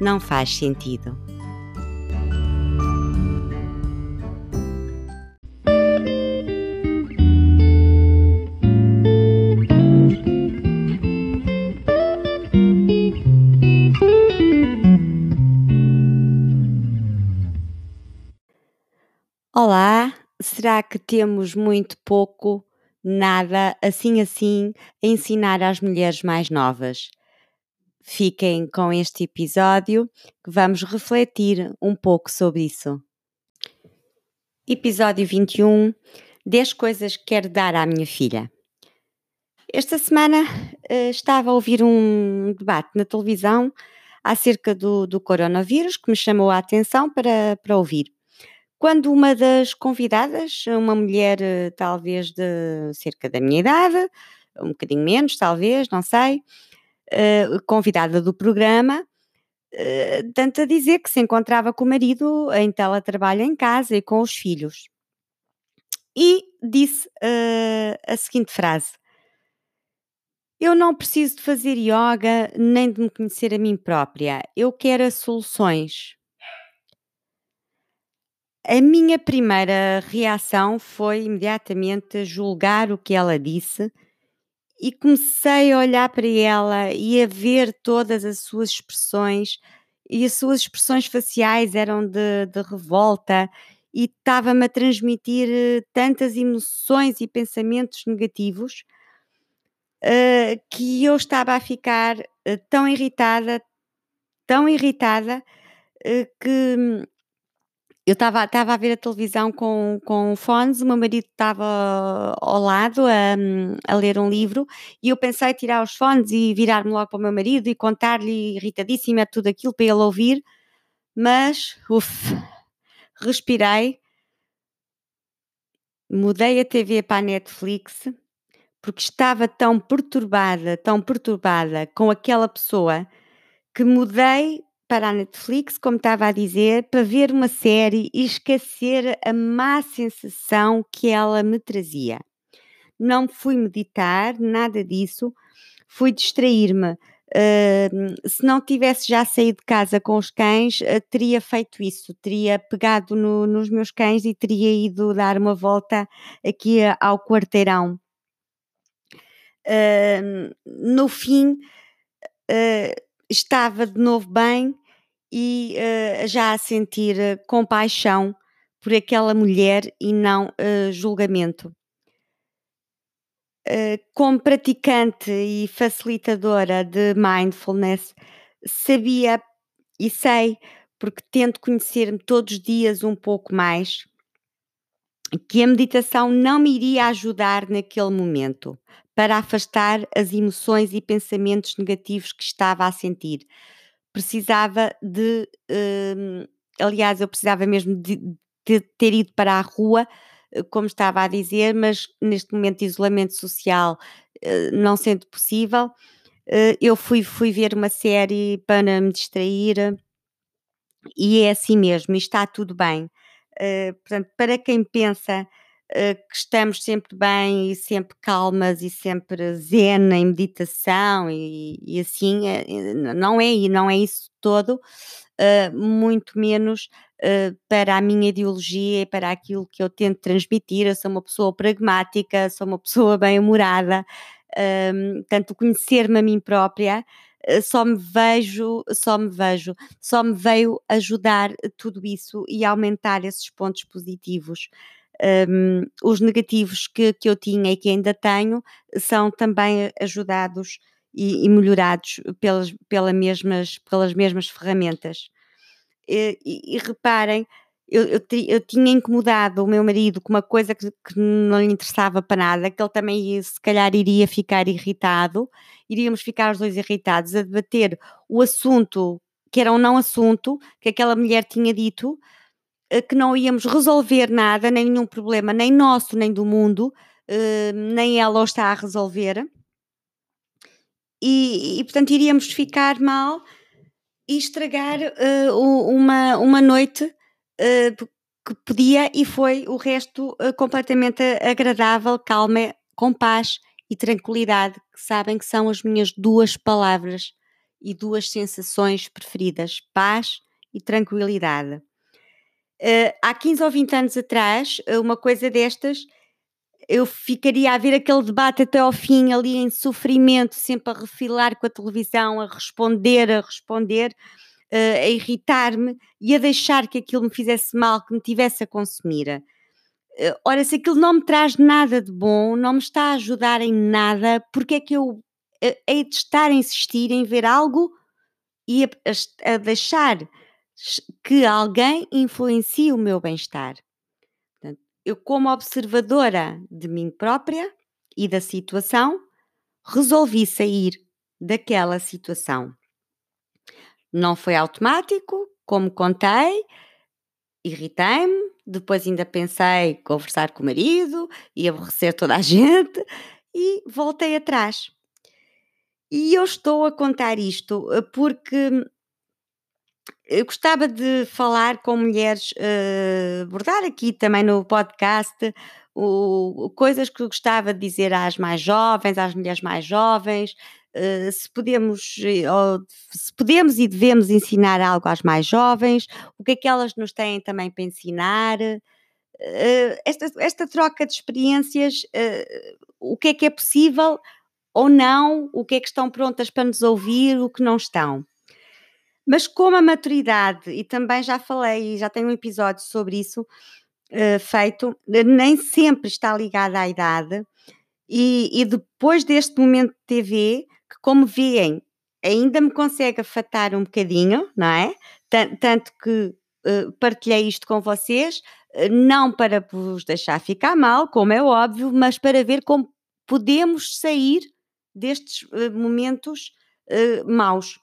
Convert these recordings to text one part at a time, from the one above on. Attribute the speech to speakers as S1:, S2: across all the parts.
S1: não faz sentido. Olá, será que temos muito pouco, nada, assim assim, a ensinar às mulheres mais novas? Fiquem com este episódio que vamos refletir um pouco sobre isso. Episódio 21 10 coisas que quero dar à minha filha. Esta semana uh, estava a ouvir um debate na televisão acerca do, do coronavírus que me chamou a atenção para, para ouvir. Quando uma das convidadas, uma mulher uh, talvez de cerca da minha idade, um bocadinho menos, talvez, não sei, uh, convidada do programa, uh, tanto a dizer que se encontrava com o marido em teletrabalho em casa e com os filhos. E disse uh, a seguinte frase: Eu não preciso de fazer yoga nem de me conhecer a mim própria. Eu quero soluções. A minha primeira reação foi imediatamente julgar o que ela disse e comecei a olhar para ela e a ver todas as suas expressões e as suas expressões faciais eram de, de revolta e estava-me a transmitir eh, tantas emoções e pensamentos negativos uh, que eu estava a ficar uh, tão irritada, tão irritada uh, que hum, eu estava a ver a televisão com, com fones, o meu marido estava ao lado a, a ler um livro e eu pensei tirar os fones e virar-me logo para o meu marido e contar-lhe irritadíssima tudo aquilo para ele ouvir, mas, uff, respirei, mudei a TV para a Netflix porque estava tão perturbada, tão perturbada com aquela pessoa que mudei para a Netflix, como estava a dizer, para ver uma série e esquecer a má sensação que ela me trazia. Não fui meditar, nada disso, fui distrair-me. Uh, se não tivesse já saído de casa com os cães, uh, teria feito isso, teria pegado no, nos meus cães e teria ido dar uma volta aqui ao quarteirão. Uh, no fim, estava de novo bem e uh, já a sentir uh, compaixão por aquela mulher e não uh, julgamento. como praticante e facilitadora de mindfulness, sabia e sei, porque tento conhecer-me todos os dias um pouco mais, que a meditação não me iria ajudar naquele momento para afastar as emoções e pensamentos negativos que estava a sentir. Precisava de, uh, aliás, eu precisava mesmo de, de, ter ido para a rua, eh, como estava a dizer, mas neste momento de isolamento social, uh, não sendo possível, uh, eu fui, fui ver uma série para me distrair e é assim mesmo, está tudo bem. portanto, para quem pensa eh, que estamos sempre bem e sempre calmas e sempre zen em meditação e, e assim, eh, não é, e não é isso todo, uh, muito menos para a minha ideologia e para aquilo que eu tento transmitir. Eu sou uma pessoa pragmática, sou uma pessoa bem-humorada, uh, tanto conhecer-me a mim própria só me vejo, só me vejo, só me veio ajudar tudo isso e aumentar esses pontos positivos um, os negativos que, que eu tinha e que ainda tenho são também ajudados e, e melhorados pelas, pela mesmas, pelas mesmas ferramentas. E, e, e reparem, eu, eu, eu, tinha incomodado o meu marido com uma coisa que, que, não lhe interessava para nada, que ele também se calhar iria ficar irritado, iríamos ficar os dois irritados a debater o assunto que era um não assunto, que aquela mulher tinha dito, eh, que não íamos resolver nada, nenhum problema, nem nosso, nem do mundo, eh, nem ela o está a resolver. E, e portanto iríamos ficar mal e estragar uh, uma, uma noite que podia e foi o resto completamente agradável, calma, com paz e tranquilidade, que sabem que são as minhas duas palavras e duas sensações preferidas: paz e tranquilidade. Há 15 ou 20 anos atrás, uma coisa destas eu ficaria a ver aquele debate até ao fim, ali em sofrimento, sempre a refilar com a televisão, a responder, a responder, uh, a irritar-me e a deixar que aquilo me fizesse mal, que me tivesse a consumir. Ora, se aquilo não me traz nada de bom, não me está a ajudar em nada, porque é que eu hei de estar a insistir em ver algo e a, a, a deixar que alguém influencie o meu bem-estar? eu, como observadora de mim própria e da situação, resolvi sair daquela situação. Não foi automático, como contei, irritei-me, depois ainda pensei conversar com o marido e aborrecer toda a gente e voltei atrás. E eu estou a contar isto eh, porque eu gostava de falar com mulheres, uh, abordar aqui também no podcast o, coisas que eu gostava de dizer às mais jovens, às mulheres mais jovens, uh, se podemos, ou, se podemos e devemos ensinar algo às mais jovens, o que é que elas nos têm também para ensinar. Esta, esta troca de experiências, o que é que é possível ou não, o que é que estão prontas para nos ouvir, o que não estão. Mas como a maturidade, e também já falei, já tenho um episódio sobre isso uh, feito, nem sempre está ligada à idade, e, e, depois deste momento de TV, que como veem, ainda me consegue afatar um bocadinho, não é? Tanto que uh, partilhei isto com vocês, uh, não para vos deixar ficar mal, como é óbvio, mas para ver como podemos sair destes momentos maus.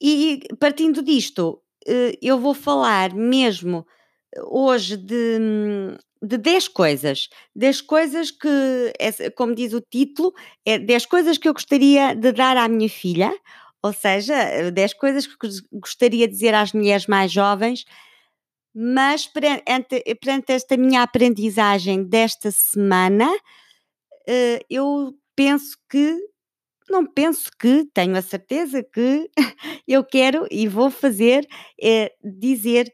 S1: E partindo disto, eh, eu vou falar mesmo hoje de, de 10 coisas. 10 coisas que, como diz o título, é 10 coisas que eu gostaria de dar à minha filha, ou seja, 10 coisas que gostaria de dizer às mulheres mais jovens, mas perante, perante esta minha aprendizagem desta semana, eh, eu penso que não penso que, tenho a certeza que eu quero e vou fazer é dizer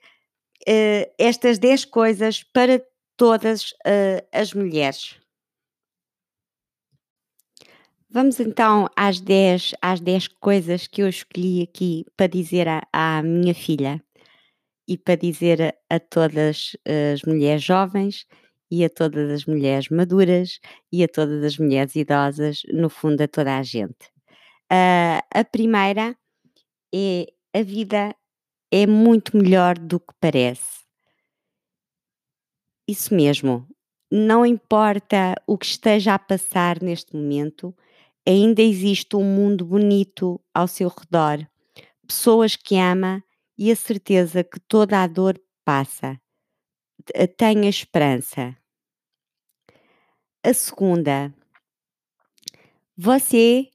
S1: uh, estas 10 coisas para todas uh, as mulheres. Vamos então às 10, às 10 coisas que eu escolhi aqui para dizer à, à minha filha e para dizer a, a todas as mulheres jovens e a todas as mulheres maduras e a todas as mulheres idosas, no fundo, a toda a gente. Uh, a primeira é a vida é muito melhor do que parece. Isso mesmo, não importa o que esteja a passar neste momento, ainda existe um mundo bonito ao seu redor, pessoas que ama e a certeza que toda a dor passa. Tenha esperança. A segunda, você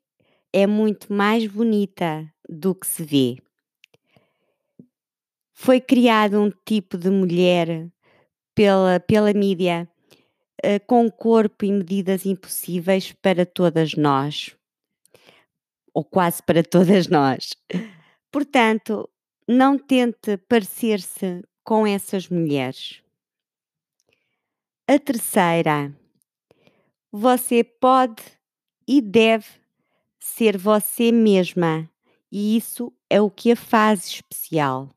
S1: é muito mais bonita do que se vê. Foi criado um tipo de mulher pela, pela mídia uh, com corpo e medidas impossíveis para todas nós, ou quase para todas nós. Portanto, não tente parecer-se com essas mulheres. A terceira você pode e deve ser você mesma, e isso é o que a faz especial.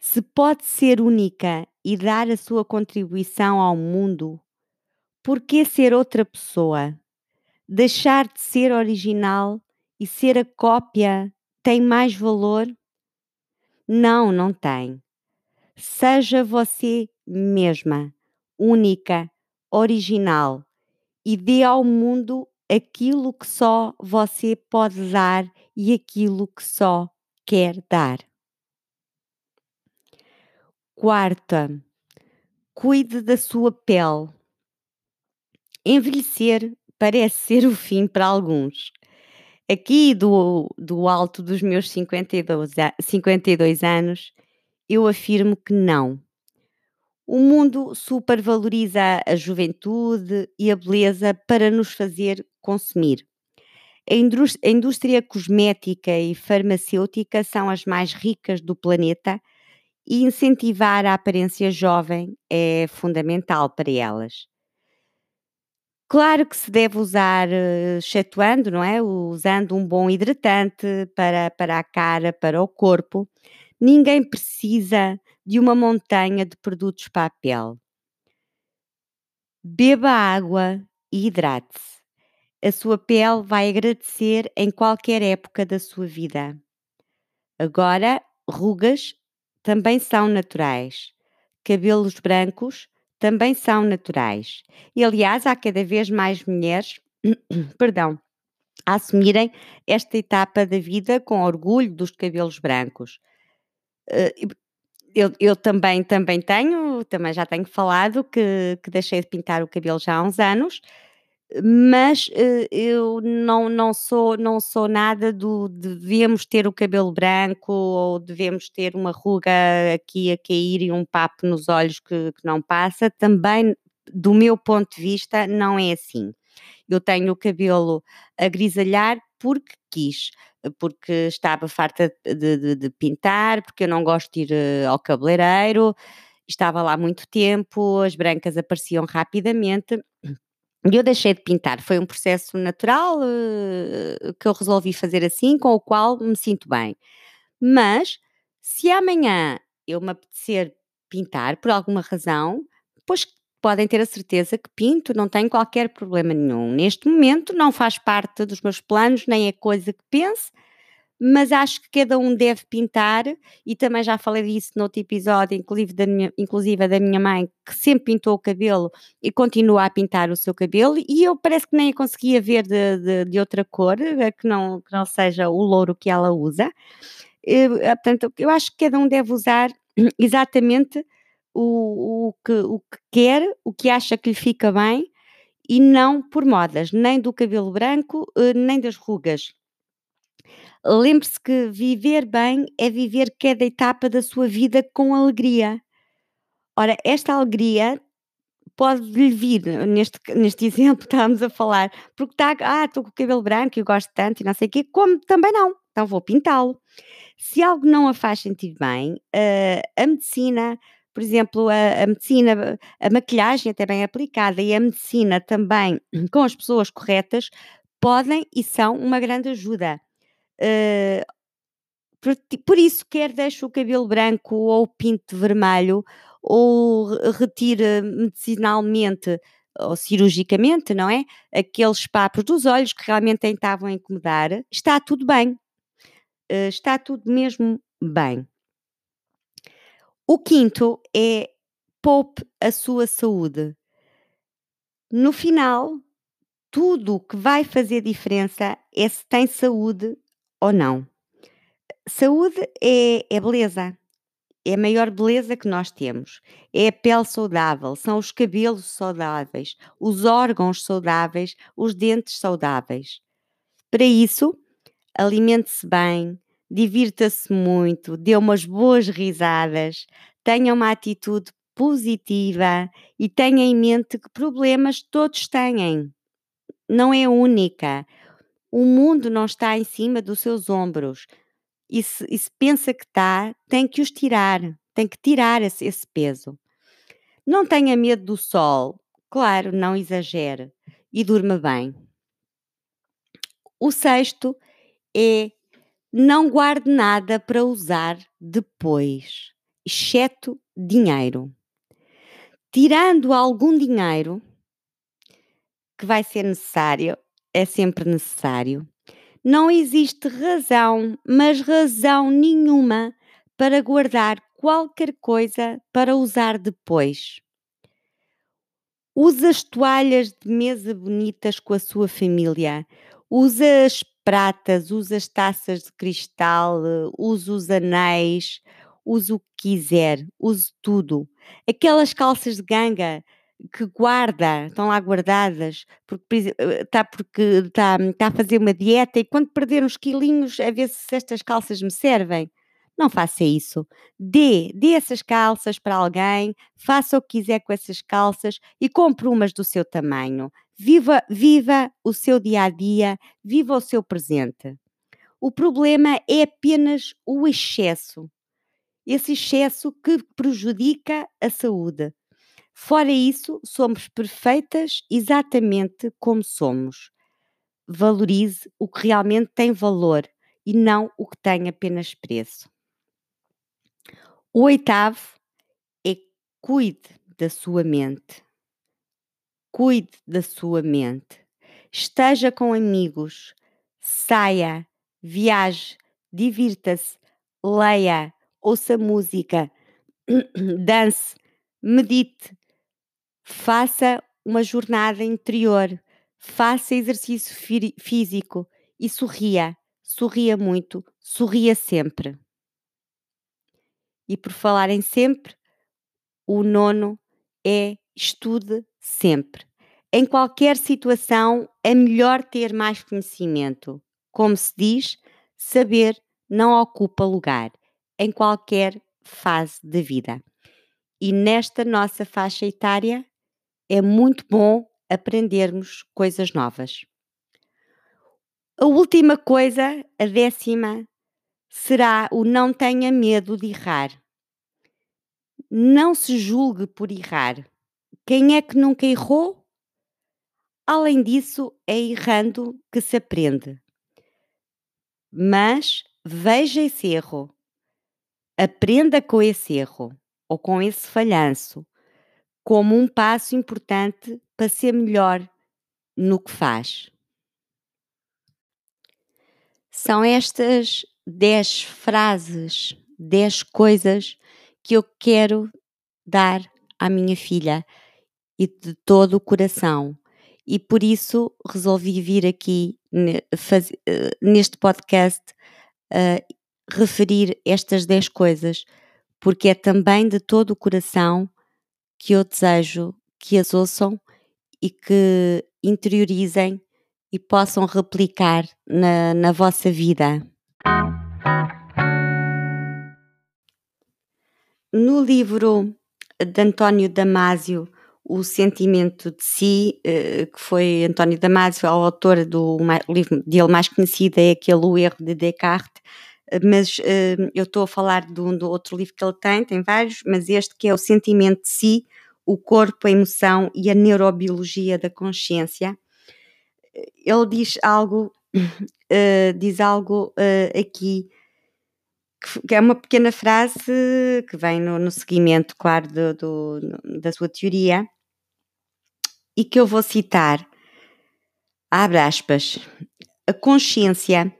S1: Se pode ser única e dar a sua contribuição ao mundo, por que ser outra pessoa? Deixar de ser original e ser a cópia tem mais valor? Não, não tem. Seja você mesma, única, original e dê ao mundo aquilo que só você pode dar e aquilo que só quer dar. Quarta, cuide da sua pele. Envelhecer parece ser o fim para alguns. Aqui do, do alto dos meus 52, 52 anos, eu afirmo que não. O mundo supervaloriza a juventude e a beleza para nos fazer consumir. A indústria cosmética e farmacêutica são as mais ricas do planeta e incentivar a aparência jovem é fundamental para elas. Claro que se deve usar, eh, excetuando, não é? Usando um bom hidratante para, para a cara, para o corpo. Ninguém precisa de uma montanha de produtos para a pele. Beba água e hidrate-se. A sua pele vai agradecer em qualquer época da sua vida. Agora, rugas também são naturais. Cabelos brancos também são naturais. E aliás, há cada vez mais mulheres, perdão, a assumirem esta etapa da vida com orgulho dos cabelos brancos. Eh, eu, eu, também, também tenho, também já tenho falado que, que deixei de pintar o cabelo já há uns anos mas uh, eu não, não, sou, não sou nada do devemos ter o cabelo branco ou devemos ter uma ruga aqui a cair e um papo nos olhos que, que não passa. Também, do meu ponto de vista, não é assim. Eu tenho o cabelo a grisalhar porque quis, porque estava farta de, de, de pintar, porque eu não gosto de ir uh, ao cabeleireiro, estava lá muito tempo, as brancas apareciam rapidamente e eu deixei de pintar. Foi um processo natural uh, que eu resolvi fazer assim, com o qual me sinto bem. Mas se amanhã eu me apetecer pintar por alguma razão, pois podem ter a certeza que pinto, não tenho qualquer problema nenhum. Neste momento não faz parte dos meus planos, nem é coisa que pense, mas acho que cada um deve pintar, e também já falei disso no outro episódio, inclusive da minha, inclusive da minha mãe, que sempre pintou o cabelo e continua a pintar o seu cabelo, e eu parece que nem a conseguia ver de, de, de outra cor, que não, que não seja o louro que ela usa. Eh, portanto, eu acho que cada um deve usar exatamente o, o, que, o que quer, o que acha que lhe fica bem, e não por modas, nem do cabelo branco, eh, nem das rugas Lembre-se que viver bem é viver cada etapa da sua vida com alegria. Ora, esta alegria pode lhe vir, neste, neste exemplo estávamos a falar, porque está, ah, estou com o cabelo branco e gosto tanto e não sei o quê, como também não, então vou pintá-lo. Se algo não a faz sentir bem, uh, a medicina, por exemplo, a, a, medicina, a maquilhagem até bem aplicada e a medicina também com as pessoas corretas podem e são uma grande ajuda. Uh, por, por, isso, quer deixe o cabelo branco ou pinto vermelho ou retire medicinalmente ou cirurgicamente, não é? Aqueles papos dos olhos que realmente tentavam incomodar, está tudo bem. Uh, está tudo mesmo bem. O quinto é poupe a sua saúde. No final, tudo o que vai fazer diferença é se tem saúde ou não. Saúde é, é beleza. É a maior beleza que nós temos. É a pele saudável, são os cabelos saudáveis, os órgãos saudáveis, os dentes saudáveis. Para isso, alimente-se bem, divirta-se muito, dê umas boas risadas, tenha uma atitude positiva e tenha em mente que problemas todos têm. Não é única. O mundo não está em cima dos seus ombros. E se, e se pensa que está, tem que os tirar, tem que tirar esse, esse peso. Não tenha medo do sol, claro, não exagere e durma bem. O sexto é não guarde nada para usar depois, exceto dinheiro. Tirando algum dinheiro que vai ser necessário, é sempre necessário. Não existe razão, mas razão nenhuma, para guardar qualquer coisa para usar depois. Use as toalhas de mesa bonitas com a sua família. Usa as pratas, usa as taças de cristal, usa os anéis, usa o que quiser, use tudo. Aquelas calças de ganga que guarda, estão lá guardadas, porque está porque está, está a fazer uma dieta e quando perder uns quilinhos a ver se estas calças me servem. Não faça isso. Dê, dê essas calças para alguém, faça o que quiser com essas calças e compre umas do seu tamanho. Viva, viva o seu dia a dia, viva o seu presente. O problema é apenas o excesso. Esse excesso que prejudica a saúde. Fora isso, somos perfeitas exatamente como somos. Valorize o que realmente tem valor e não o que tem apenas preço. O oitavo é cuide da sua mente. Cuide da sua mente. Esteja com amigos, saia, viaje, divirta-se, leia, ouça música, dance, medite, faça uma jornada interior, faça exercício físico e sorria. Sorria muito, sorria sempre. E por falar em sempre, o nono é estude sempre. Em qualquer situação é melhor ter mais conhecimento. Como se diz, saber não ocupa lugar em qualquer fase da vida. E nesta nossa faixa etária é muito bom aprendermos coisas novas. A última coisa, a décima, será o não tenha medo de errar. Não se julgue por errar. Quem é que nunca errou? Além disso, é errando que se aprende. Mas veja esse erro. Aprenda com esse erro ou com esse falhanço como um passo importante para ser melhor no que faz. São estas 10 frases, 10 coisas que eu quero dar à minha filha e de todo o coração. E por isso resolvi vir aqui eh, neste podcast uh, referir estas 10 coisas, porque é também de todo o coração que eu desejo que as ouçam e que interiorizem e possam replicar na, na vossa vida. No livro de António Damasio, O Sentimento de Si, eh, que foi António Damasio, o autor do livro dele mais conhecido, é aquele O Erro de Descartes, eh, mas uh, eu estou a falar do, do outro livro que ele tem, tem vários, mas este que é O Sentimento de Si, o Corpo, a Emoção e a Neurobiologia da Consciência. Ele diz algo, diz algo aqui que é uma pequena frase que vem no, no seguimento, claro, do, do, da sua teoria, e que eu vou citar. Abre aspas. A consciência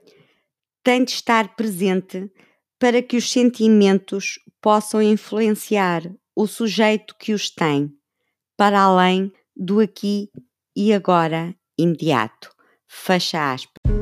S1: tem de estar presente para que os sentimentos possam influenciar o sujeito que os tem, para além do aqui e agora imediato. Fecha aspas.